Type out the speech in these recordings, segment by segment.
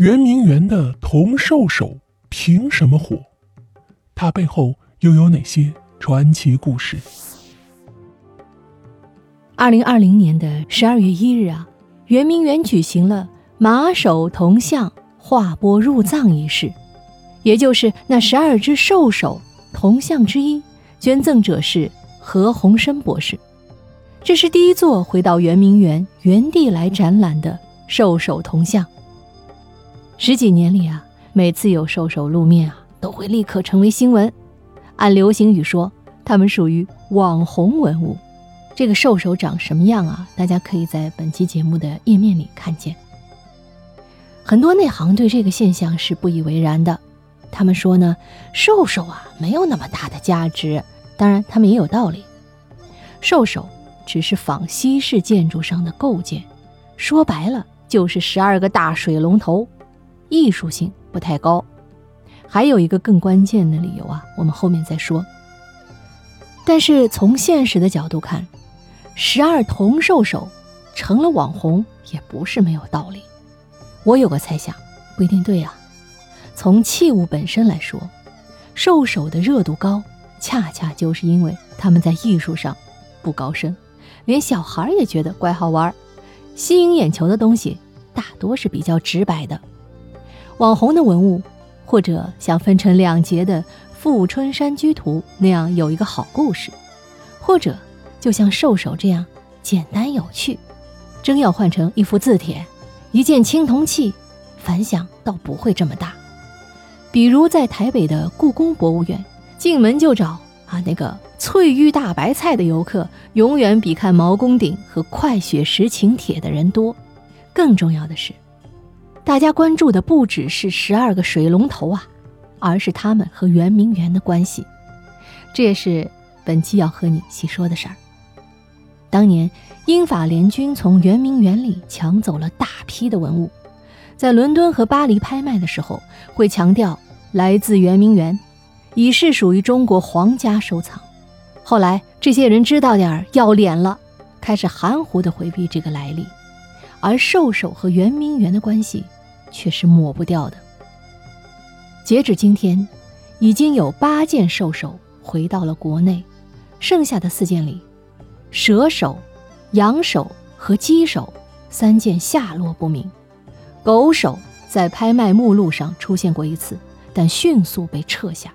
圆明园的铜兽首凭什么火？它背后又有哪些传奇故事？二零二零年的十二月一日啊，圆明园举行了马首铜像划拨入藏仪式，也就是那十二只兽首铜像之一，捐赠者是何鸿燊博士。这是第一座回到圆明园原地来展览的兽首铜像。十几年里啊，每次有兽首露面啊，都会立刻成为新闻。按流行语说，他们属于网红文物。这个兽首长什么样啊？大家可以在本期节目的页面里看见。很多内行对这个现象是不以为然的，他们说呢，兽首啊没有那么大的价值。当然，他们也有道理。兽首只是仿西式建筑上的构件，说白了就是十二个大水龙头。艺术性不太高，还有一个更关键的理由啊，我们后面再说。但是从现实的角度看，十二铜兽首成了网红也不是没有道理。我有个猜想，不一定对啊。从器物本身来说，兽首的热度高，恰恰就是因为他们在艺术上不高深，连小孩也觉得怪好玩，吸引眼球的东西大多是比较直白的。网红的文物，或者像分成两节的《富春山居图》那样有一个好故事，或者就像兽首这样简单有趣，真要换成一幅字帖、一件青铜器，反响倒不会这么大。比如在台北的故宫博物院，进门就找啊那个翠玉大白菜的游客，永远比看毛公鼎和快雪时晴帖的人多。更重要的是。大家关注的不只是十二个水龙头啊，而是他们和圆明园的关系。这也是本期要和你细说的事儿。当年英法联军从圆明园里抢走了大批的文物，在伦敦和巴黎拍卖的时候，会强调来自圆明园，已是属于中国皇家收藏。后来这些人知道点儿要脸了，开始含糊地回避这个来历。而兽首和圆明园的关系却是抹不掉的。截止今天，已经有八件兽首回到了国内，剩下的四件里，蛇首、羊首和鸡首三件下落不明。狗首在拍卖目录上出现过一次，但迅速被撤下，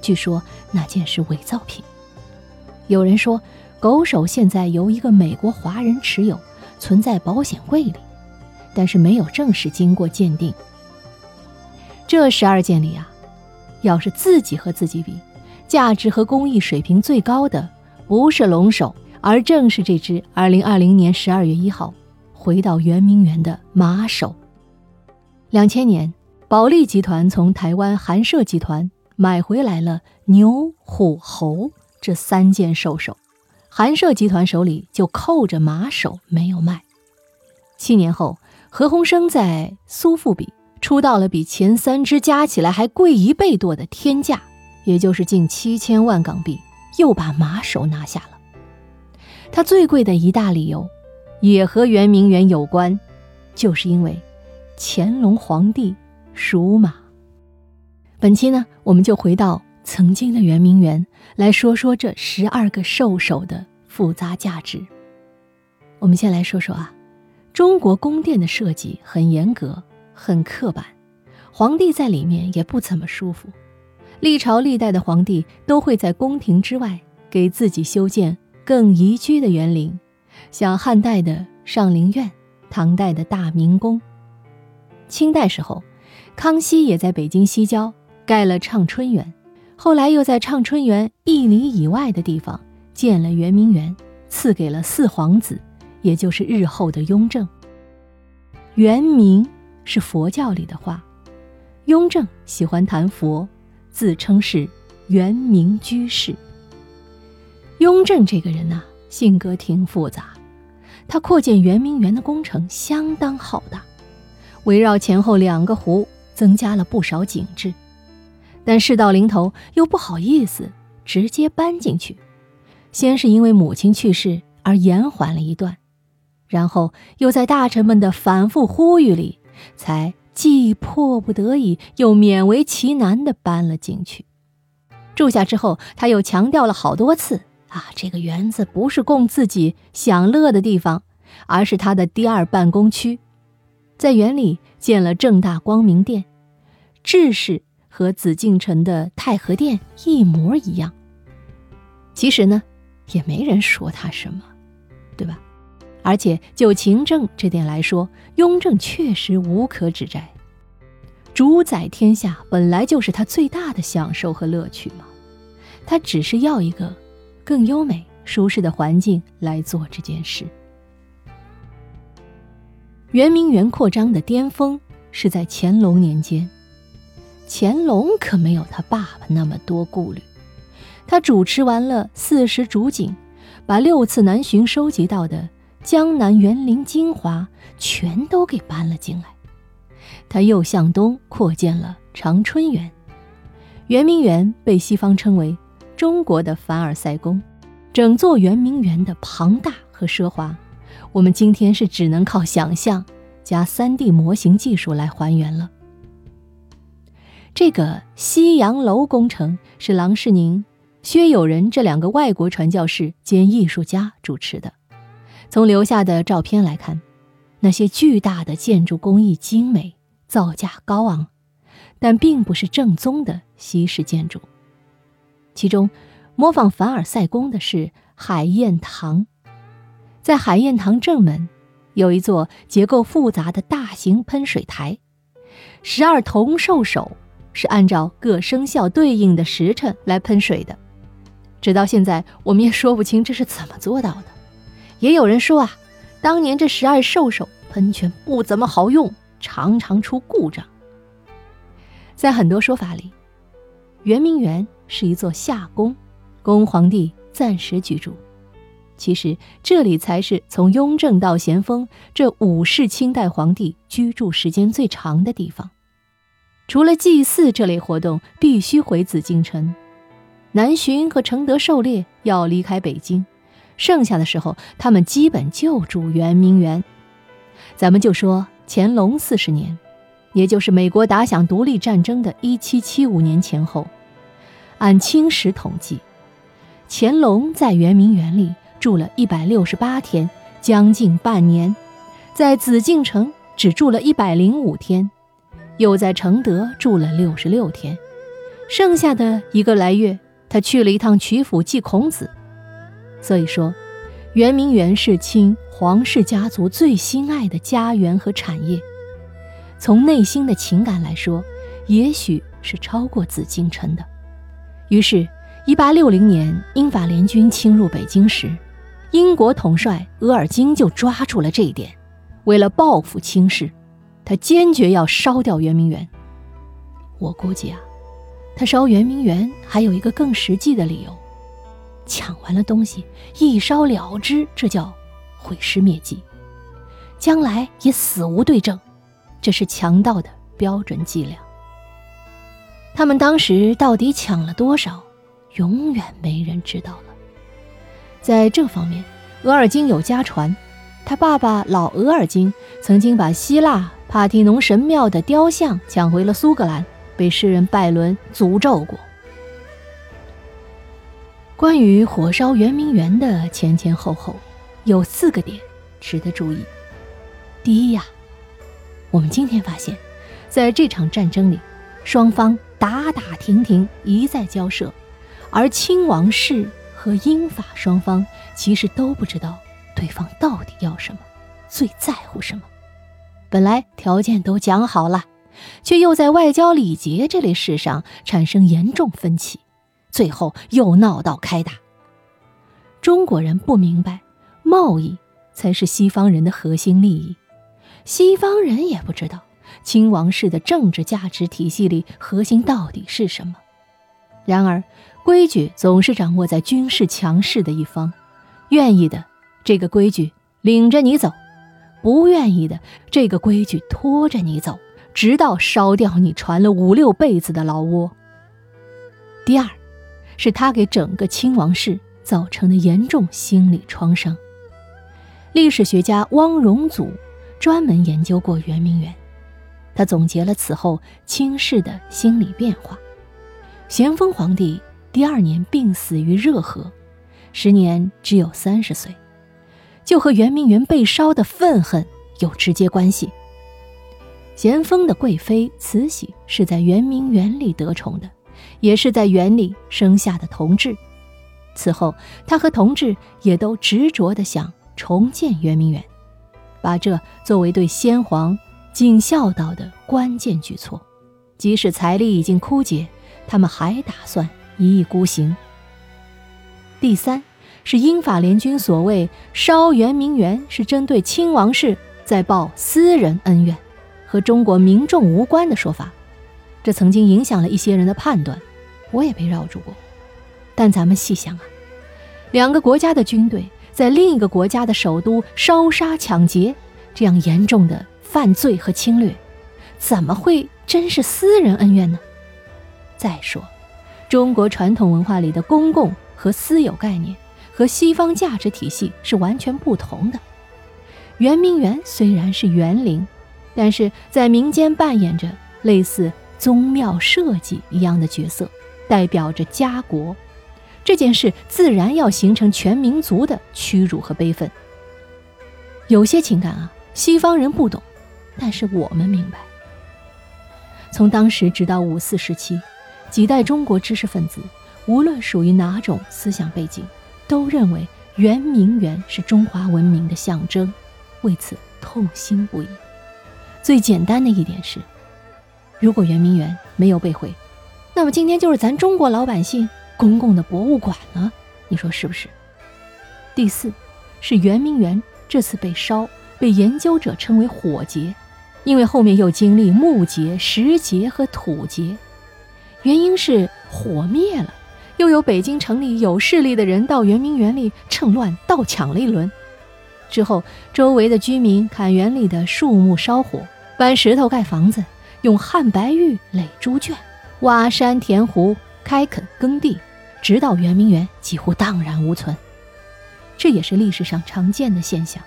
据说那件是伪造品。有人说，狗首现在由一个美国华人持有。存在保险柜里，但是没有正式经过鉴定。这十二件里啊，要是自己和自己比，价值和工艺水平最高的不是龙首，而正是这只2020年12月1号回到圆明园的马首。两千年，保利集团从台湾韩舍集团买回来了牛、虎、猴这三件兽首。韩舍集团手里就扣着马首没有卖。七年后，何鸿燊在苏富比出到了比前三只加起来还贵一倍多的天价，也就是近七千万港币，又把马首拿下了。他最贵的一大理由，也和圆明园有关，就是因为乾隆皇帝属马。本期呢，我们就回到。曾经的圆明园，来说说这十二个兽首的复杂价值。我们先来说说啊，中国宫殿的设计很严格，很刻板，皇帝在里面也不怎么舒服。历朝历代的皇帝都会在宫廷之外给自己修建更宜居的园林，像汉代的上林苑，唐代的大明宫，清代时候，康熙也在北京西郊盖了畅春园。后来又在畅春园一里以外的地方建了圆明园，赐给了四皇子，也就是日后的雍正。圆明是佛教里的话，雍正喜欢谈佛，自称是圆明居士。雍正这个人呐，性格挺复杂，他扩建圆明园的工程相当浩大，围绕前后两个湖增加了不少景致。但事到临头，又不好意思直接搬进去。先是因为母亲去世而延缓了一段，然后又在大臣们的反复呼吁里，才既迫不得已又勉为其难地搬了进去。住下之后，他又强调了好多次：啊，这个园子不是供自己享乐的地方，而是他的第二办公区。在园里建了正大光明殿，制式和紫禁城的太和殿一模一样。其实呢，也没人说他什么，对吧？而且就勤政这点来说，雍正确实无可指摘。主宰天下本来就是他最大的享受和乐趣嘛，他只是要一个更优美、舒适的环境来做这件事。圆明园扩张的巅峰是在乾隆年间，乾隆可没有他爸爸那么多顾虑。他主持完了四十主景，把六次南巡收集到的江南园林精华全都给搬了进来。他又向东扩建了长春园，圆明园被西方称为中国的凡尔赛宫。整座圆明园的庞大和奢华。我们今天是只能靠想象加 3D 模型技术来还原了。这个西洋楼工程是郎世宁、薛友仁这两个外国传教士兼艺术家主持的。从留下的照片来看，那些巨大的建筑工艺精美，造价高昂，但并不是正宗的西式建筑。其中，模仿凡尔赛宫的是海晏堂。在海晏堂正门，有一座结构复杂的大型喷水台，十二铜兽首是按照各生肖对应的时辰来喷水的。直到现在，我们也说不清这是怎么做到的。也有人说啊，当年这十二兽首喷泉不怎么好用，常常出故障。在很多说法里，圆明园是一座夏宫，供皇帝暂时居住。其实这里才是从雍正到咸丰这五世清代皇帝居住时间最长的地方。除了祭祀这类活动必须回紫禁城，南巡和承德狩猎要离开北京，剩下的时候他们基本就住圆明园。咱们就说乾隆四十年，也就是美国打响独立战争的一七七五年前后，按清史统计，乾隆在圆明园里。住了一百六十八天，将近半年，在紫禁城只住了一百零五天，又在承德住了六十六天，剩下的一个来月，他去了一趟曲阜祭孔子。所以说，圆明园是清皇室家族最心爱的家园和产业。从内心的情感来说，也许是超过紫禁城的。于是，一八六零年英法联军侵入北京时。英国统帅额尔金就抓住了这一点，为了报复清室，他坚决要烧掉圆明园。我估计啊，他烧圆明园还有一个更实际的理由：抢完了东西一烧了之，这叫毁尸灭迹，将来也死无对证，这是强盗的标准伎俩。他们当时到底抢了多少，永远没人知道了。在这方面，额尔金有家传，他爸爸老额尔金曾经把希腊帕提农神庙的雕像抢回了苏格兰，被诗人拜伦诅咒过。关于火烧圆明园的前前后后，有四个点值得注意。第一呀，我们今天发现，在这场战争里，双方打打停停，一再交涉，而亲王室。和英法双方其实都不知道对方到底要什么，最在乎什么。本来条件都讲好了，却又在外交礼节这类事上产生严重分歧，最后又闹到开打。中国人不明白，贸易才是西方人的核心利益，西方人也不知道清王室的政治价值体系里核心到底是什么。然而。规矩总是掌握在军事强势的一方，愿意的这个规矩领着你走，不愿意的这个规矩拖着你走，直到烧掉你传了五六辈子的老窝。第二，是他给整个亲王室造成的严重心理创伤。历史学家汪荣祖专门研究过圆明园，他总结了此后清室的心理变化。咸丰皇帝第二年病死于热河，时年只有三十岁，就和圆明园被烧的愤恨有直接关系。咸丰的贵妃慈禧是在圆明园里得宠的，也是在园里生下的同治。此后，他和同治也都执着地想重建圆明园，把这作为对先皇尽孝道的关键举措。即使财力已经枯竭，他们还打算一意孤行。第三，是英法联军所谓烧圆明园是针对亲王室在报私人恩怨，和中国民众无关的说法，这曾经影响了一些人的判断，我也被绕住过。但咱们细想啊，两个国家的军队在另一个国家的首都烧杀抢劫，这样严重的犯罪和侵略，怎么会真是私人恩怨呢？再说，中国传统文化里的公共和私有概念和西方价值体系是完全不同的。圆明园虽然是园林，但是在民间扮演着类似宗庙社稷一样的角色，代表着家国。这件事自然要形成全民族的屈辱和悲愤。有些情感啊，西方人不懂，但是我们明白。从当时直到五四时期，几代中国知识分子，无论属于哪种思想背景，都认为圆明园是中华文明的象征，为此痛心不已。最简单的一点是，如果圆明园没有被毁，那么今天就是咱中国老百姓。公共的博物馆了？你说是不是？第四，是圆明园这次被烧，被研究者称为火劫，因为后面又经历木劫、石劫和土劫，原因是火灭了，又有北京城里有势力的人到圆明园里趁乱盗抢了一轮，之后周围的居民砍园里的树木烧火，搬石头盖房子，用汉白玉垒猪圈，挖山填湖，开垦耕地。直到圆明园几乎荡然无存，这也是历史上常见的现象。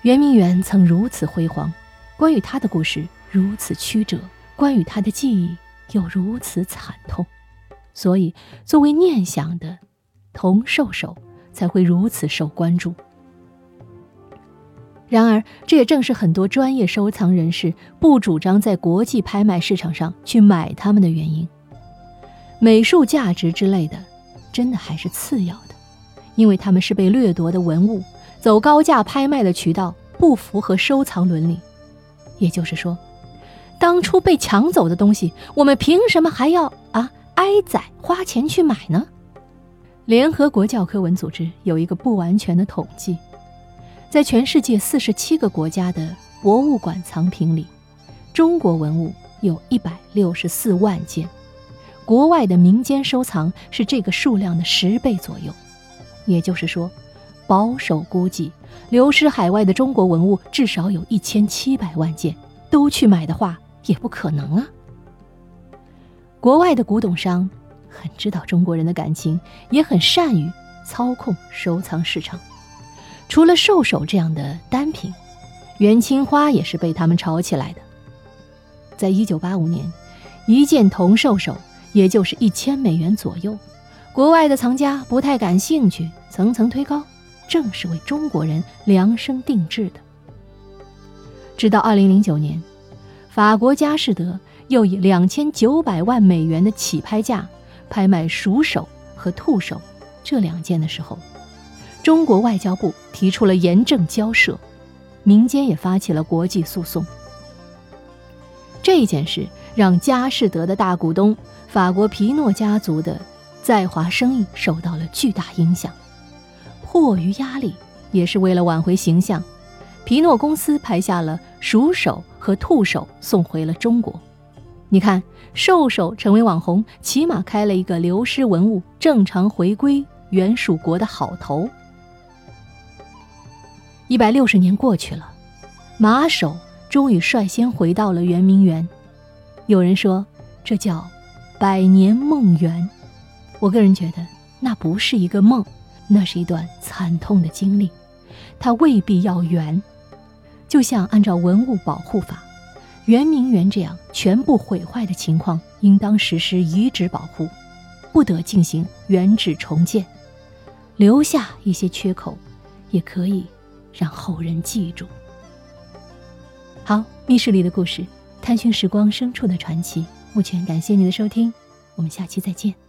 圆明园曾如此辉煌，关于它的故事如此曲折，关于它的记忆又如此惨痛，所以作为念想的铜兽首才会如此受关注。然而，这也正是很多专业收藏人士不主张在国际拍卖市场上去买它们的原因。美术价值之类的，真的还是次要的，因为他们是被掠夺的文物，走高价拍卖的渠道不符合收藏伦理。也就是说，当初被抢走的东西，我们凭什么还要啊挨宰花钱去买呢？联合国教科文组织有一个不完全的统计，在全世界四十七个国家的博物馆藏品里，中国文物有一百六十四万件。国外的民间收藏是这个数量的十倍左右，也就是说，保守估计，流失海外的中国文物至少有一千七百万件，都去买的话也不可能啊。国外的古董商很知道中国人的感情，也很善于操控收藏市场。除了兽首这样的单品，元青花也是被他们炒起来的。在一九八五年，一件铜兽首。也就是一千美元左右，国外的藏家不太感兴趣，层层推高，正是为中国人量身定制的。直到二零零九年，法国佳士得又以两千九百万美元的起拍价拍卖鼠首和兔首这两件的时候，中国外交部提出了严正交涉，民间也发起了国际诉讼。这件事让佳士得的大股东。法国皮诺家族的在华生意受到了巨大影响，迫于压力，也是为了挽回形象，皮诺公司拍下了鼠首和兔首送回了中国。你看，兽首成为网红，起码开了一个流失文物正常回归原属国的好头。一百六十年过去了，马首终于率先回到了圆明园。有人说，这叫。百年梦圆，我个人觉得那不是一个梦，那是一段惨痛的经历。它未必要圆，就像按照文物保护法，圆明园这样全部毁坏的情况，应当实施遗址保护，不得进行原址重建，留下一些缺口，也可以让后人记住。好，密室里的故事，探寻时光深处的传奇。目前感谢您的收听，我们下期再见。